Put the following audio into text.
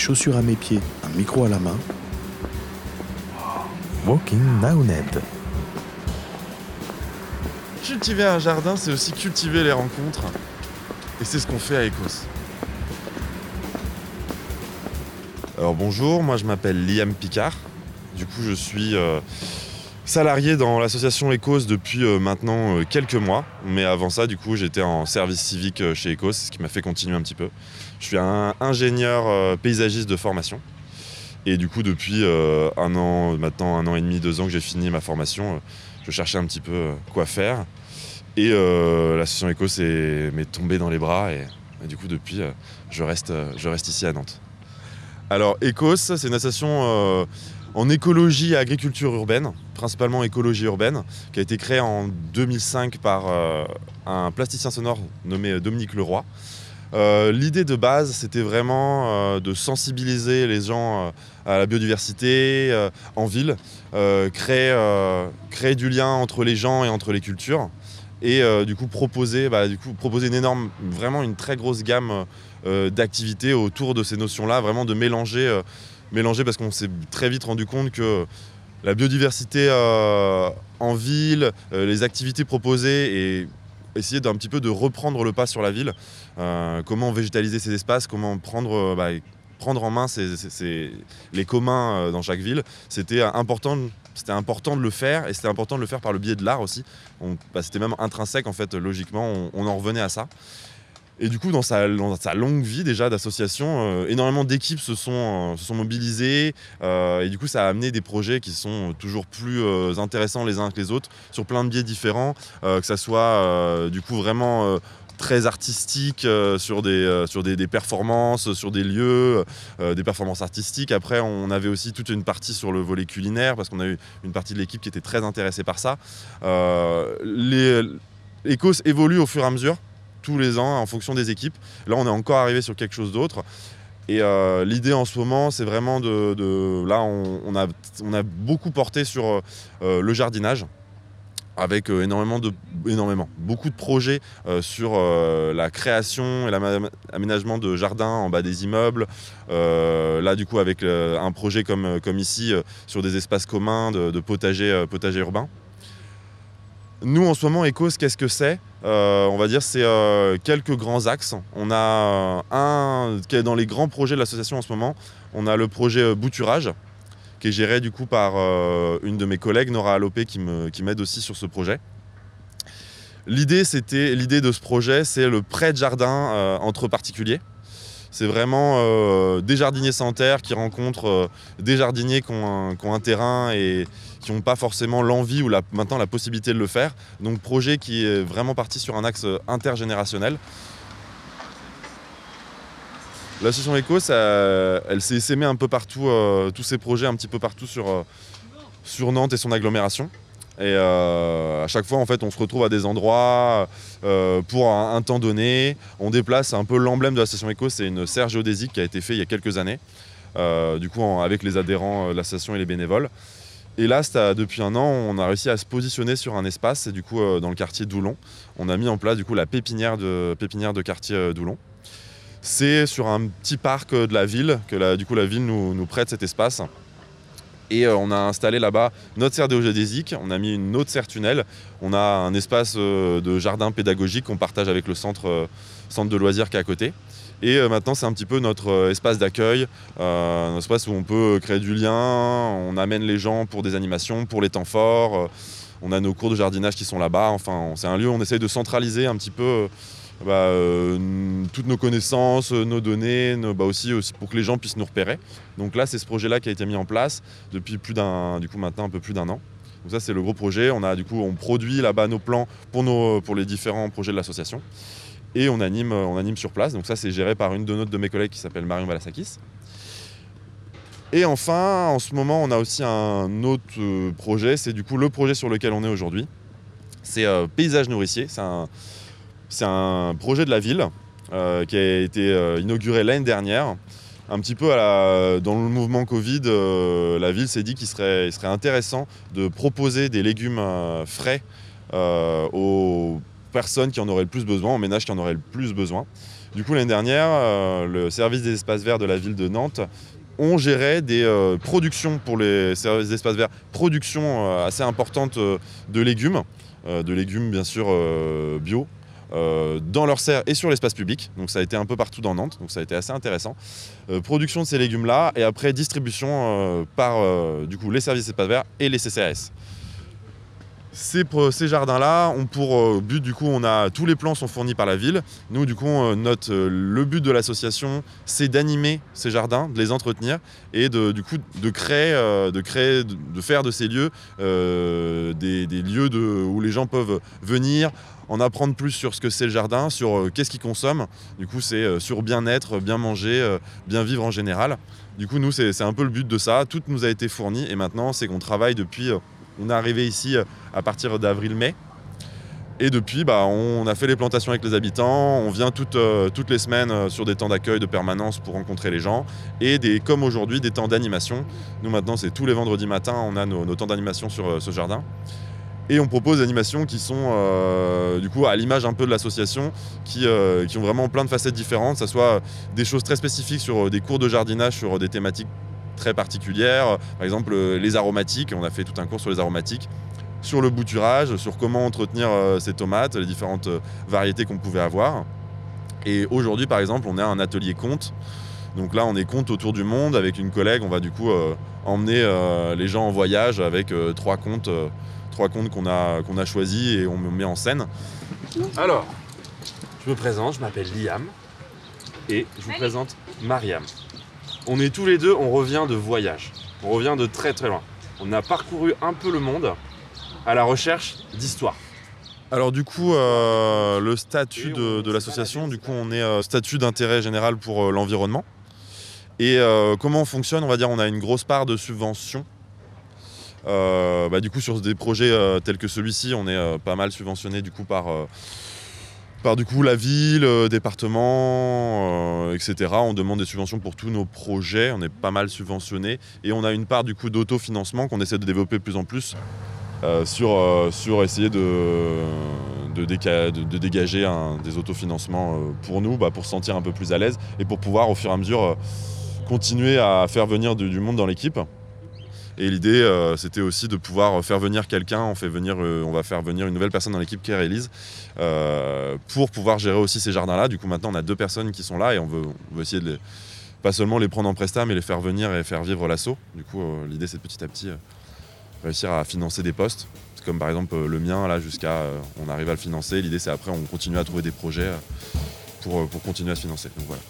chaussures à mes pieds, un micro à la main. Walking Ned. Cultiver un jardin, c'est aussi cultiver les rencontres. Et c'est ce qu'on fait à Ecos. Alors bonjour, moi je m'appelle Liam Picard. Du coup, je suis euh, salarié dans l'association Ecos depuis euh, maintenant euh, quelques mois. Mais avant ça, du coup, j'étais en service civique chez Ecos, ce qui m'a fait continuer un petit peu. Je suis un ingénieur paysagiste de formation. Et du coup, depuis un an, maintenant un an et demi, deux ans que j'ai fini ma formation, je cherchais un petit peu quoi faire. Et l'association Ecos m'est tombée dans les bras. Et, et du coup, depuis, je, reste, je reste ici à Nantes. Alors, Ecos, c'est une association en écologie et agriculture urbaine, principalement écologie urbaine, qui a été créée en 2005 par euh, un plasticien sonore nommé Dominique Leroy. Euh, l'idée de base, c'était vraiment euh, de sensibiliser les gens à la biodiversité en ville, créer, du lien entre les gens et entre les cultures, et du coup proposer, bah, du coup, proposer une énorme, vraiment une très grosse gamme d'activités autour de ces notions-là, vraiment de mélanger mélangé parce qu'on s'est très vite rendu compte que la biodiversité euh, en ville, euh, les activités proposées et essayer d'un petit peu de reprendre le pas sur la ville. Euh, comment végétaliser ces espaces, comment prendre, bah, en main les communs dans chaque ville. C'était important, c'était important de le faire et c'était important de le faire par le biais de l'art aussi. Bah, c'était même intrinsèque en fait, logiquement, on en revenait à ça. Et du coup, dans sa, longue vie déjà d'association, euh, énormément d'équipes se sont, euh, mobilisées. Euh, et du coup, ça a amené des projets qui sont toujours plus intéressants les uns que les autres, sur plein de biais différents, que ça soit du coup vraiment très artistique sur, des, performances, sur des lieux, des performances artistiques. Après, on avait aussi toute une partie sur le volet culinaire, parce qu'on a eu une partie de l'équipe qui était très intéressée par ça. les évolue au fur et à mesure tous les ans en fonction des équipes. Là, on est encore arrivé sur quelque chose d'autre. Et euh, l'idée en ce moment, c'est vraiment de, Là, on, a, beaucoup porté sur euh, le jardinage, avec euh, énormément de. beaucoup de projets sur la création et l'aménagement de jardins en bas des immeubles. là, du coup, avec un projet comme, ici, sur des espaces communs de, potager urbain. Nous, en ce moment, Ecos, qu'est-ce que c'est euh, On va dire c'est euh, quelques grands axes. On a euh, un qui est dans les grands projets de l'association en ce moment. On a le projet Bouturage, qui est géré du coup par une de mes collègues, Nora Alopé, qui m'aide aussi sur ce projet. L'idée, l'idée de ce projet, c'est le prêt de jardin entre particuliers. C'est vraiment des jardiniers sans terre qui rencontrent des jardiniers qui ont un terrain et, qui n'ont pas forcément l'envie ou maintenant la possibilité de le faire. Donc projet qui est vraiment parti sur un axe intergénérationnel. L'association Eco, elle s'est essaimée un peu partout, euh, tous ces projets un petit peu partout euh, sur Nantes et son agglomération. Et euh, à chaque fois, en fait, on se retrouve à des endroits pour un, temps donné. On déplace un peu l'emblème de l'association Eco, c'est une serre géodésique qui a été faite il y a quelques années, du coup, avec les adhérents de l'association et les bénévoles. Et là, depuis un an, on a réussi à se positionner sur un espace, et du coup, euh, dans le quartier d'Oulon. On a mis en place du coup la pépinière de, pépinière de quartier euh, d'Oulon. C'est sur un petit parc euh, de la ville que la, du coup, la ville nous, prête cet espace. Et on a installé là-bas notre serre géodésique, on a mis une autre serre tunnel, on a un espace de jardin pédagogique qu'on partage avec le centre, centre de loisirs qui est à côté. Et euh, maintenant, c'est un petit peu notre euh, espace d'accueil, euh, un espace où on peut créer du lien, on amène les gens pour des animations, pour les temps forts. on a nos cours de jardinage qui sont là-bas. Enfin, c'est un lieu où on essaye de centraliser un petit peu bah, toutes nos connaissances, nos données, bah, aussi, pour que les gens puissent nous repérer. Donc là, c'est ce projet-là qui a été mis en place depuis plus d'un, du coup maintenant un peu plus d'un an. Donc ça, c'est le gros projet. On produit là-bas nos plans pour, les différents projets de l'association et on anime, on anime sur place. Donc ça, c'est géré par une de notre de mes collègues qui s'appelle Marion Balasakis. Et enfin, en ce moment, on a aussi un autre euh, projet. C'est du coup le projet sur lequel on est aujourd'hui. C'est euh, Paysage Nourricier. C'est un, projet de la ville euh, qui a été inauguré l'année dernière. Un petit peu dans le mouvement Covid, la ville s'est dit qu'il serait, intéressant de proposer des légumes frais aux personnes qui en auraient le plus besoin, aux ménages qui en auraient le plus besoin. Du coup, l'année dernière, euh, le service des espaces verts de la ville de Nantes ont géré des euh, productions pour les services d'espaces verts, production euh, assez importante euh, de légumes, euh, de légumes bien sûr euh, bio, euh, dans leur serre et sur l'espace public. Donc ça a été un peu partout dans Nantes, donc ça a été assez intéressant. Euh, production de ces légumes-là et après distribution euh, par euh, du coup les services d'espaces verts et les CCAS. Ces, jardins-là ont pour euh, but, du coup, on a tous les plans sont fournis par la ville. Nous, du coup, euh, notre, euh, le but de l'association, c'est d'animer ces jardins, de les entretenir et de, du coup, de créer, de faire de ces lieux des, lieux où les gens peuvent venir, en apprendre plus sur ce que c'est le jardin, sur qu'est-ce qu'ils consomment. Du coup, c'est sur bien-être, bien manger, bien vivre en général. Du coup, nous, c'est un peu le but de ça. Tout nous a été fourni et maintenant, c'est qu'on travaille depuis. On est arrivé ici euh, à partir d'avril-mai. Et depuis, bah, on a fait les plantations avec les habitants. On vient toutes, euh, toutes les semaines euh, sur des temps d'accueil de permanence pour rencontrer les gens. Et des, comme aujourd'hui, des temps d'animation. Nous, maintenant, c'est tous les vendredis matins, on a nos, temps d'animation sur ce jardin. Et on propose des animations qui sont, du coup, à l'image un peu de l'association, qui, qui ont vraiment plein de facettes différentes. Que ce soit des choses très spécifiques sur des cours de jardinage, sur des thématiques très particulières. Par exemple, euh, les aromatiques. On a fait tout un cours sur les aromatiques sur le bouturage, sur comment entretenir euh, ces tomates, les différentes euh, variétés qu'on pouvait avoir. Et aujourd'hui, par exemple, on a un atelier conte. Donc là, on est conte autour du monde avec une collègue. On va du coup euh, emmener euh, les gens en voyage avec euh, trois contes, euh, trois contes qu'on a, qu'on a choisis et on met en scène. Alors, je me présente, je m'appelle Liam et je vous présente Mariam. On est tous les deux, on revient de voyage. On revient de très très loin. On a parcouru un peu le monde à la recherche d'histoire. Alors du coup, euh, le statut de, de l'association, du coup, on est euh, statut d'intérêt général pour euh, l'environnement. Et comment on fonctionne? On va dire, on a une grosse part de subventions. Bah, du coup, sur des projets tels que celui-ci, on est pas mal subventionné du coup par, par du coup la ville, euh, département, euh, etc. On demande des subventions pour tous nos projets. On est pas mal subventionné et on a une part du coup d'autofinancement qu'on essaie de développer de plus en plus euh, sur, euh, sur essayer de, dégager des autofinancements pour nous, bah, pour se sentir un peu plus à l'aise et pour pouvoir au fur et à mesure continuer à faire venir du monde dans l'équipe. Et l'idée, euh, c'était aussi de pouvoir faire venir quelqu'un. On, fait venir, euh, on va faire venir une nouvelle personne dans l'équipe qui est Elise euh, pour pouvoir gérer aussi ces jardins-là. Du coup, maintenant, on a deux personnes qui sont là et on veut, essayer de pas seulement les prendre en prestat, mais les faire venir et faire vivre l'assaut. Du coup, l'idée, c'est de petit à petit réussir à financer des postes. Comme par exemple le mien, là, jusqu'à. on arrive à le financer. L'idée, c'est après, on continue à trouver des projets pour, pour continuer à se financer. Donc voilà.